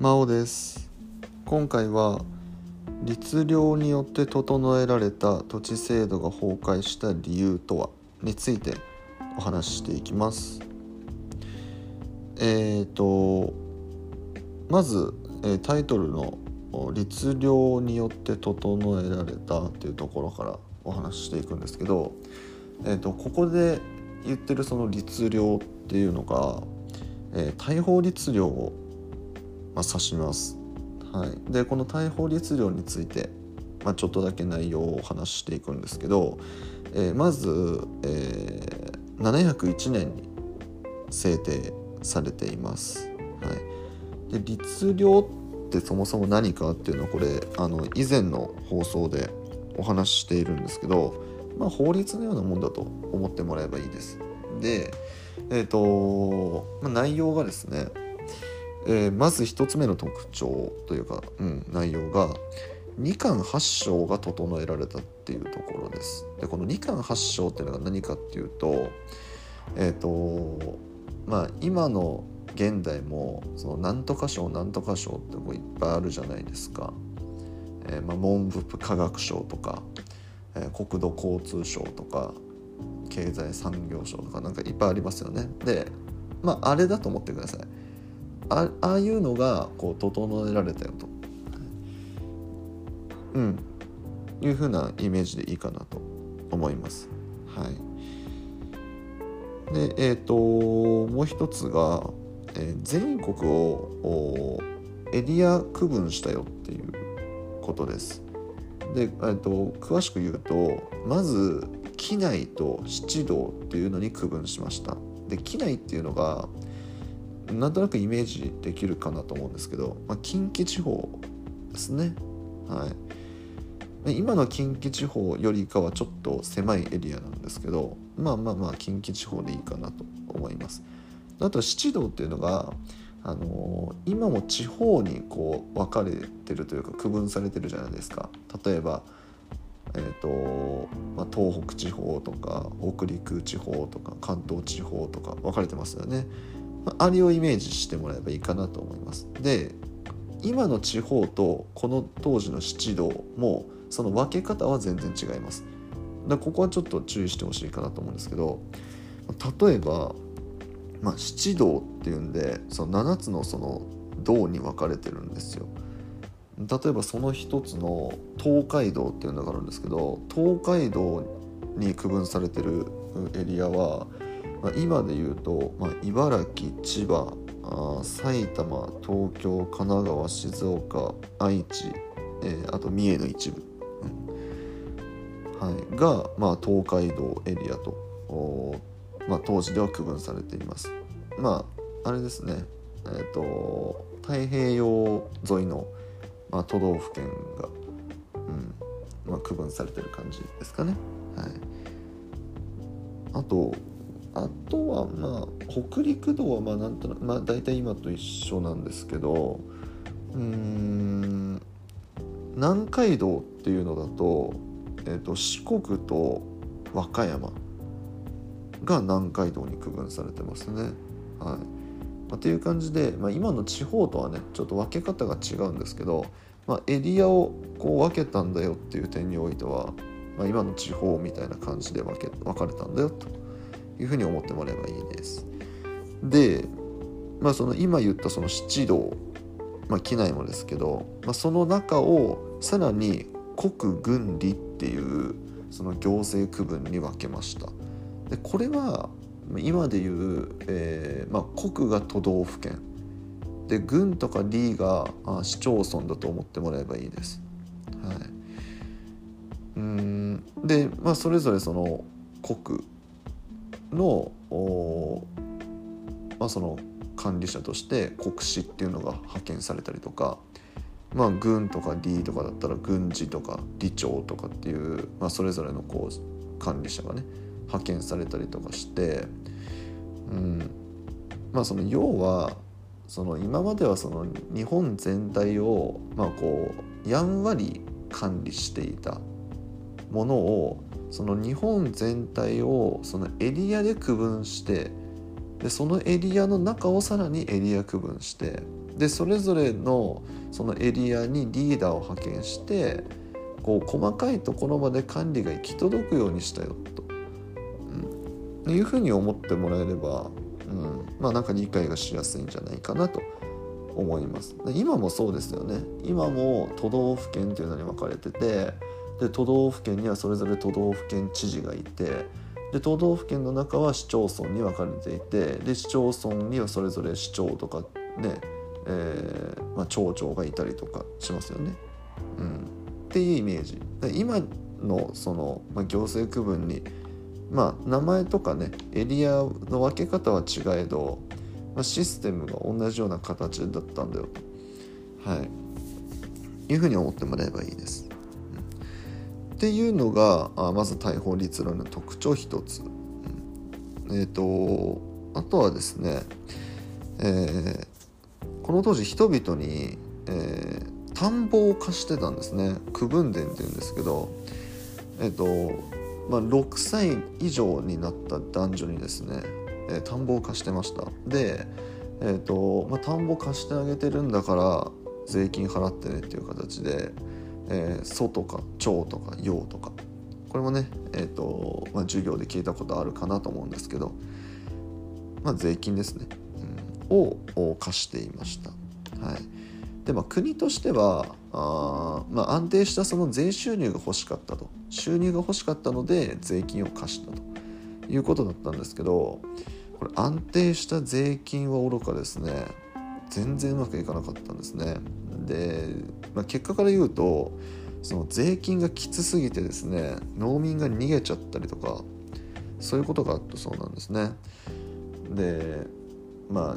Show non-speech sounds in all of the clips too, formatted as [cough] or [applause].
真央です。今回は律令によって整えられた土地制度が崩壊した理由とはについてお話ししていきます。えーとまず、タイトルの「律令によって整えられた」っていうところからお話ししていくんですけど、えー、とここで言ってるその律令っていうのが、えー大法律令を、まあ、指します。はい、でこの大法律令について、まあ、ちょっとだけ内容をお話ししていくんですけど、えーまず、えー701年に制定されています。はい、で律令ってそもそも何かっていうのはこれあの以前の放送でお話ししているんですけど、まあ、法律のようなもんだと思ってもらえばいいです。で、えーとまあ、内容がですね、えーまず一つ目の特徴というか、うん、内容が二巻八章が整えられたっていうところです。でこの二巻八章っていうのが何かっていうとえっ、とまあ今の現代もそのなんとか賞なんとか賞ってこういっぱいあるじゃないですか。えーまあ、文部科学省とか、え国土交通省とか経済産業省とかなんかいっぱいありますよね。でまああれだと思ってください。あああいうのがこう整えられたよと。うんいうふうなイメージでいいかなと思います。はい。でえっ、ともう一つが、えー全国をエリア区分したよっていうことです。で、えー、と詳しく言うとまず畿内と七道っていうのに区分しました。で畿内っていうのがなんとなくイメージできるかなと思うんですけど、まあ、近畿地方ですね。はい、今の近畿地方よりかはちょっと狭いエリアなんですけどまあまあまあ近畿地方でいいかなと思います。あと七道っていうのがあのー今も地方にこう分かれてるというか区分されてるじゃないですか。例えばえーとまあ、東北地方とか北陸地方とか関東地方とか分かれてますよね。まああれをイメージしてもらえばいいかなと思います。で今の地方とこの当時の七道もその分け方は全然違います。だここはちょっと注意してほしいかなと思うんですけど例えば、まあ、七道っていうんでその7つのその道に分かれてるんですよ。例えばその一つの東海道っていうのがあるんですけど東海道に区分されてるエリアは、まあ、今で言うと、まあ、茨城千葉あ埼玉東京神奈川静岡愛知、えーあと三重の一部、うん。はい、が、まあ、東海道エリアと、まあ、当時では区分されています。まああれですね。えっ、と太平洋沿いのまあ、都道府県が、うんまあ、区分されてる感じですかね。はい、あとあとはまあ北陸道はまあなんとなくまあ大体今と一緒なんですけどうん南海道っていうのだと,、えー、と四国と和歌山が南海道に区分されてますね。はいまあ、っていう感じで、まあ、今の地方とはねちょっと分け方が違うんですけど、まあ、エリアをこう分けたんだよっていう点においては、まあ、今の地方みたいな感じで分け分かれたんだよというふうに思ってもらえばいいです。で、まあ、その今言ったその七道、まあ、機内もですけど、まあ、その中をさらに国軍理っていうその行政区分に分けました。でこれは今でいう、えーまあ、国が都道府県で郡とか里があ市町村だと思ってもらえばいいです。はい、うんで、まあ、それぞれその国のまあ、その管理者として国司っていうのが派遣されたりとか、まあ、軍とか里とかだったら軍事とか里長とかっていう、まあ、それぞれのこう管理者がね派遣されたりとかして、うん、まあその要はその今まではその日本全体をまあこうやんわり管理していたものをその日本全体をそのエリアで区分してでそのエリアの中をさらにエリア区分してでそれぞれのそのエリアにリーダーを派遣してこう細かいところまで管理が行き届くようにしたよと、うん、いうふうに思ってもらえれば、うん、まあなんか理解がしやすいんじゃないかなと思います。今もそうですよね。今も都道府県っていうのに分かれててで都道府県にはそれぞれ都道府県知事がいてで都道府県の中は市町村に分かれていてで市町村にはそれぞれ市長とかね、えーまあ、町長がいたりとかしますよね。うん、っていうイメージ。今のその、まあ、行政区分にまあ名前とかねエリアの分け方は違えど、まあ、システムが同じような形だったんだよと、はい、いうふうに思ってもらえばいいです。っていうのがあまず大法律論の特徴一つ、うん、えっ、ー、とあとはですね、えー、この当時人々に、えー、田んぼを貸してたんですね。区分田っていうんですけどえっ、ー、とまあ、6歳以上になった男女にですね、えー、田んぼを貸してました。で、えーとまあ、田んぼ貸してあげてるんだから税金払ってねっていう形で、えー、祖とか長とか陽とか。これもね、えーとまあ、授業で聞いたことあるかなと思うんですけど、まあ、税金ですね、うん、を貸していました。はい。でまあ、国としてはあ、まあ、安定したその税収入が欲しかったと。収入が欲しかったので税金を貸したと。いうことだったんですけどこれ安定した税金は愚かですね。全然うまくいかなかったんですね。で、まあ、結果から言うとその税金がきつすぎてですね農民が逃げちゃったりとかそういうことがあったそうなんですね。でまあ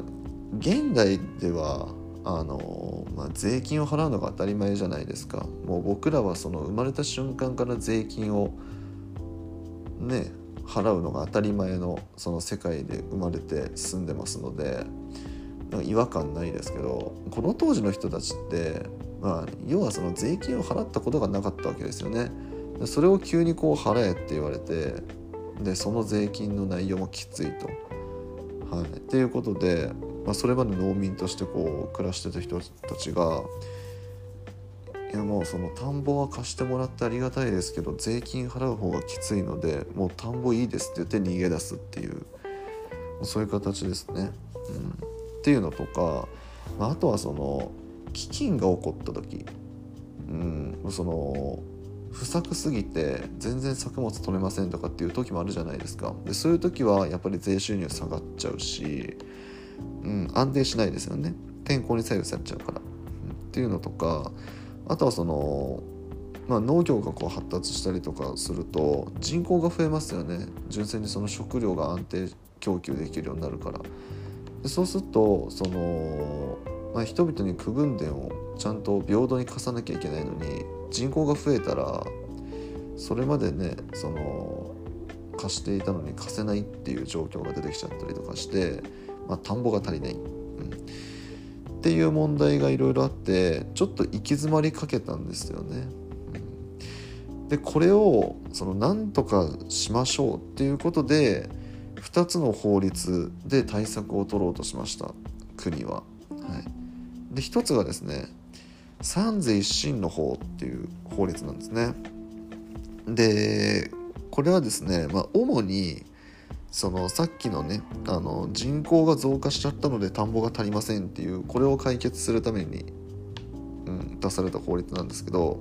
現代ではあの、まあ、税金を払うのが当たり前じゃないですかもう僕らはその生まれた瞬間から税金をね払うのが当たり前のその世界で生まれて住んでますので違和感ないですけどこの当時の人たちって、まあ、要はその税金を払ったことがなかったわけですよね。それを急にこう払えって言われてでその税金の内容もきついと。はい、っていうことで、まあ、それまで農民としてこう暮らしてた人たちがいやもうその田んぼは貸してもらってありがたいですけど税金払う方がきついのでもう田んぼいいですって言って逃げ出すっていうそういう形ですね。うんっていうのとか、まあ、あとはその飢饉が起こった時、うん、その不作すぎて全然作物取れませんとかっていう時もあるじゃないですか。でそういう時はやっぱり税収入下がっちゃうし、うん、安定しないですよね。天候に左右されちゃうから、うん、っていうのとかあとはその、まあ、農業がこう発達したりとかすると人口が増えますよね。純粋にその食料が安定供給できるようになるから。そうするとその、まあ、人々に区分田をちゃんと平等に貸さなきゃいけないのに人口が増えたらそれまでねその貸していたのに貸せないっていう状況が出てきちゃったりとかして、まあ、田んぼが足りない、うん、っていう問題がいろいろあってちょっと行き詰まりかけたんですよね。でこれをそのなんとかしましょうっていうことで2つの法律で対策を取ろうとしました国は。はい、で1つがですね三税一審の法っていう法律なんですね。でこれはですね、まあ、主にそのさっきのねあの人口が増加しちゃったので田んぼが足りませんっていうこれを解決するために、うん、出された法律なんですけど、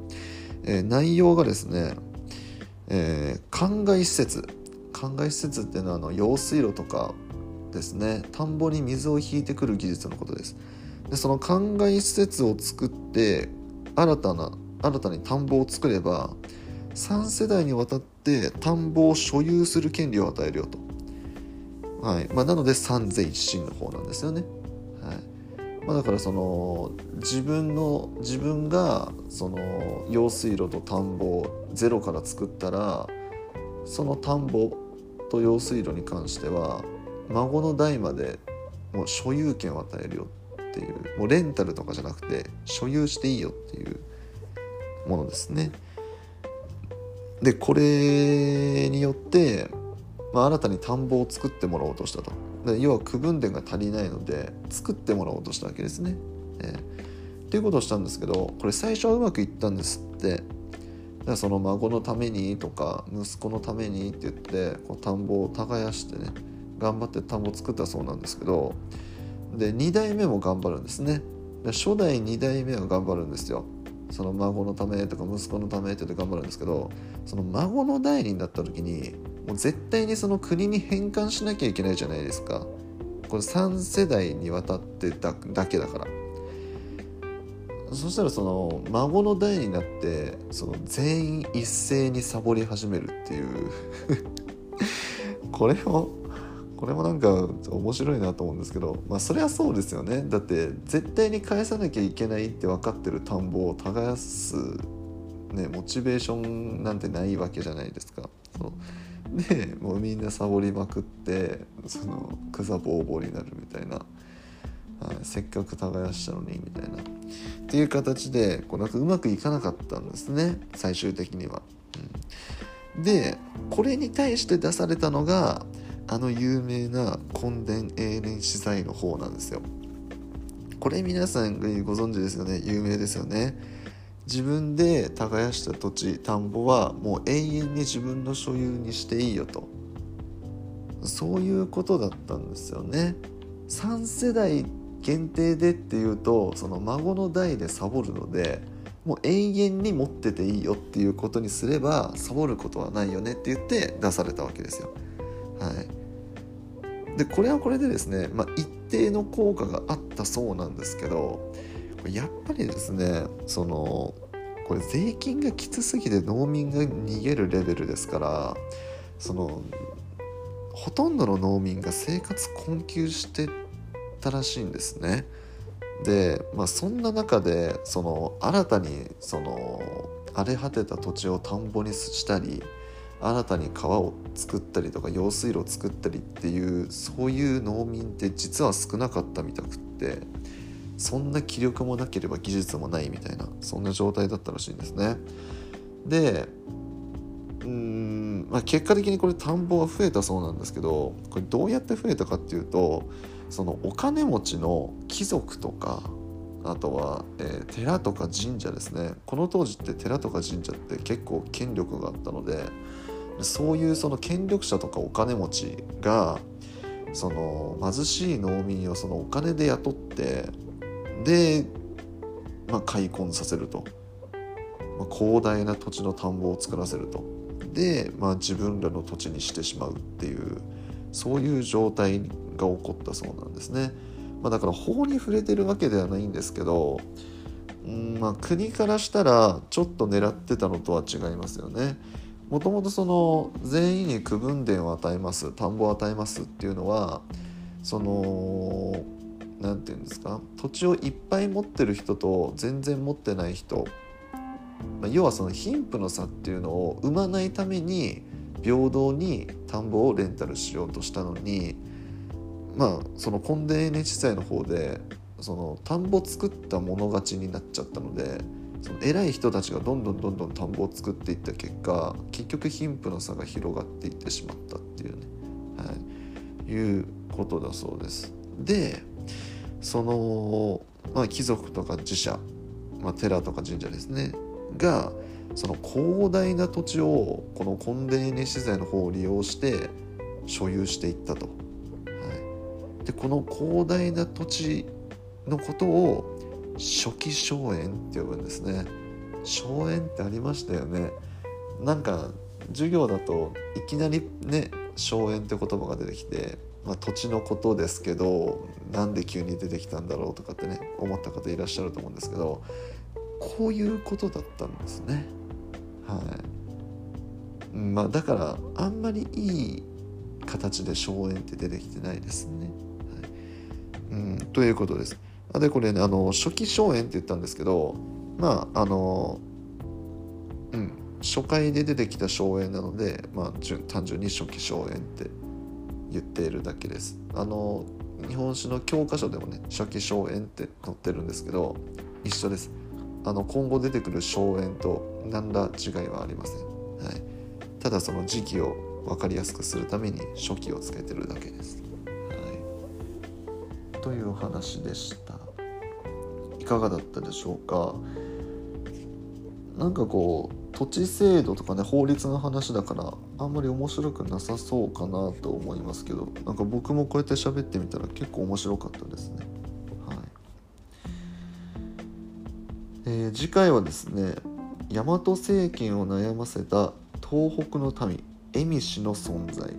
えー、内容がですね、えー、灌漑施設灌漑施設っていうのはあの用水路とかですね。田んぼに水を引いてくる技術のことです。でその灌漑施設を作って新たな新たに田んぼを作れば3世代にわたって田んぼを所有する権利を与えるよと、はい。まあ、なので三税一審の方なんですよね、はい。まあ、だからその自分の自分がその用水路と田んぼをゼロから作ったらその田んぼと用水路に関しては孫の代までもう所有権を与えるよっていうもうレンタルとかじゃなくて所有していいよっていうものですね。でこれによってまあ、新たに田んぼを作ってもらおうとしたとで要は区分田が足りないので作ってもらおうとしたわけですね。えー、っていうことをしたんですけどこれ最初はうまくいったんですってらその孫のためにとか息子のためにって言ってこう田んぼを耕してね頑張って田んぼを作ったそうなんですけどで2代目も頑張るんですね。で初代2代目は頑張るんですよ。その孫のためとか息子のためって言って頑張るんですけどその孫の代になった時にもう絶対にその国に返還しなきゃいけないじゃないですか。これ3世代にわたってだだけだから。そしたらその孫の代になってその全員一斉にサボり始めるっていう [laughs] これもこれもなんか面白いなと思うんですけどまあそれはそうですよね。だって絶対に返さなきゃいけないって分かってる田んぼを耕す、ね、モチベーションなんてないわけじゃないですか。そう。でもうみんなサボりまくってその草ぼうぼうになるみたいな、はい、せっかく耕したのにみたいなっていう形でこうなんかうまくいかなかったんですね最終的には。うん、でこれに対して出されたのがあの有名な根伝永年資材の方なんですよ。これ皆さんご存知ですよね？有名ですよね。自分で耕した土地田んぼはもう永遠に自分の所有にしていいよとそういうことだったんですよね3世代限定でっていうとその孫の代でサボるのでもう永遠に持ってていいよっていうことにすればサボることはないよねって言って出されたわけですよ。はい、でこれはこれでですね、まあ、一定の効果があったそうなんですけどやっぱりですねそのこれ税金がきつすぎて農民が逃げるレベルですからそのほとんどの農民が生活困窮してたらしいんですね。で、まあ、そんな中でその新たにその荒れ果てた土地を田んぼにしたり新たに川を作ったりとか用水路を作ったりっていうそういう農民って実は少なかったみたくってそんな気力もなければ技術もないみたいなそんな状態だったらしいんですね。でうん、まあ、結果的にこれ田んぼは増えたそうなんですけどこれどうやって増えたかっていうとそのお金持ちの貴族とかあとは、えー、寺とか神社ですね。この当時って寺とか神社って結構権力があったのでそういうその権力者とかお金持ちがその貧しい農民をそのお金で雇ってで、まあ、開墾させると、まあ、広大な土地の田んぼを作らせると。で、まあ、自分らの土地にしてしまうっていうそういう状態が起こったそうなんですね。まあ、だから法に触れてるわけではないんですけど、うんまあ、国からしたらちょっと狙ってたのとは違いますよね。もともとその全員に区分田を与えます田んぼを与えますっていうのはその何て言うんですか土地をいっぱい持ってる人と全然持ってない人、まあ、要はその貧富の差っていうのを生まないために平等に田んぼをレンタルしようとしたのにまあその根田 NHC の方でその田んぼ作った者勝ちになっちゃったのでその偉い人たちがどんどんどんどん田んぼを作っていった結果結局貧富の差が広がっていってしまったっていうね、はい、いうことだそうです。でその、まあ、貴族とか寺社、まあ、寺とか神社ですね。がその広大な土地をこの根田に資材の方を利用して所有していったと。はい、でこの広大な土地のことを初期荘園って呼ぶんですね。荘園ってありましたよね。なんか授業だといきなりね荘園って言葉が出てきてまあ、土地のことですけどなんで急に出てきたんだろうとかってね思った方いらっしゃると思うんですけどこういうことだったんですね。はいまあ、だからあんまりいい形で荘園って出てきてないですね。はい、うん、ということです。でこれねあの初期荘園って言ったんですけどまああのうん初回で出てきた荘園なので、まあ、単純に初期荘園って言っているだけですあの日本史の教科書でもね初期荘園って載ってるんですけど一緒ですあの今後出てくる荘園と何ら違いはありません、はい、ただその時期を分かりやすくするために初期をつけてるだけです。はい、というお話でした。いかがだったでしょうか？なんかこう土地制度とかね法律の話だからあんまり面白くなさそうかなと思いますけどなんか僕もこうやって喋ってみたら結構面白かったですね。えー、次回はですね大和政権を悩ませた東北の民蝦夷の存在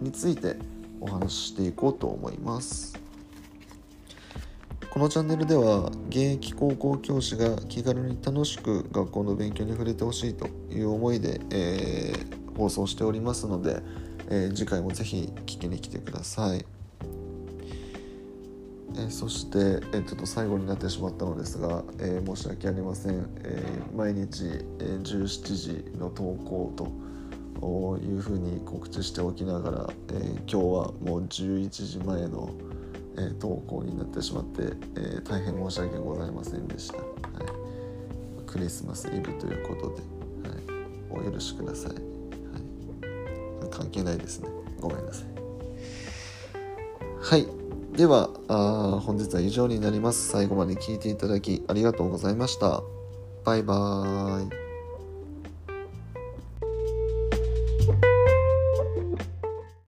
についてお話ししていこうと思います。このチャンネルでは現役高校教師が気軽に楽しく学校の勉強に触れてほしいという思いで、えー、放送しておりますので、えー、次回もぜひ聞きに来てください。え、そして、え、ちょっと最後になってしまったのですが、えー、申し訳ありません、えー、毎日、えー、17時の投稿というふうに告知しておきながら、え、今日はもう11時前のえ、投稿になってしまって、え、大変申し訳ございませんでした、はい、クリスマスイブということで、はい、お許しください、はい、関係ないですね。ごめんなさい。はい。ではあ本日は以上になります。最後まで聴いていただきありがとうございました。バイバーイ。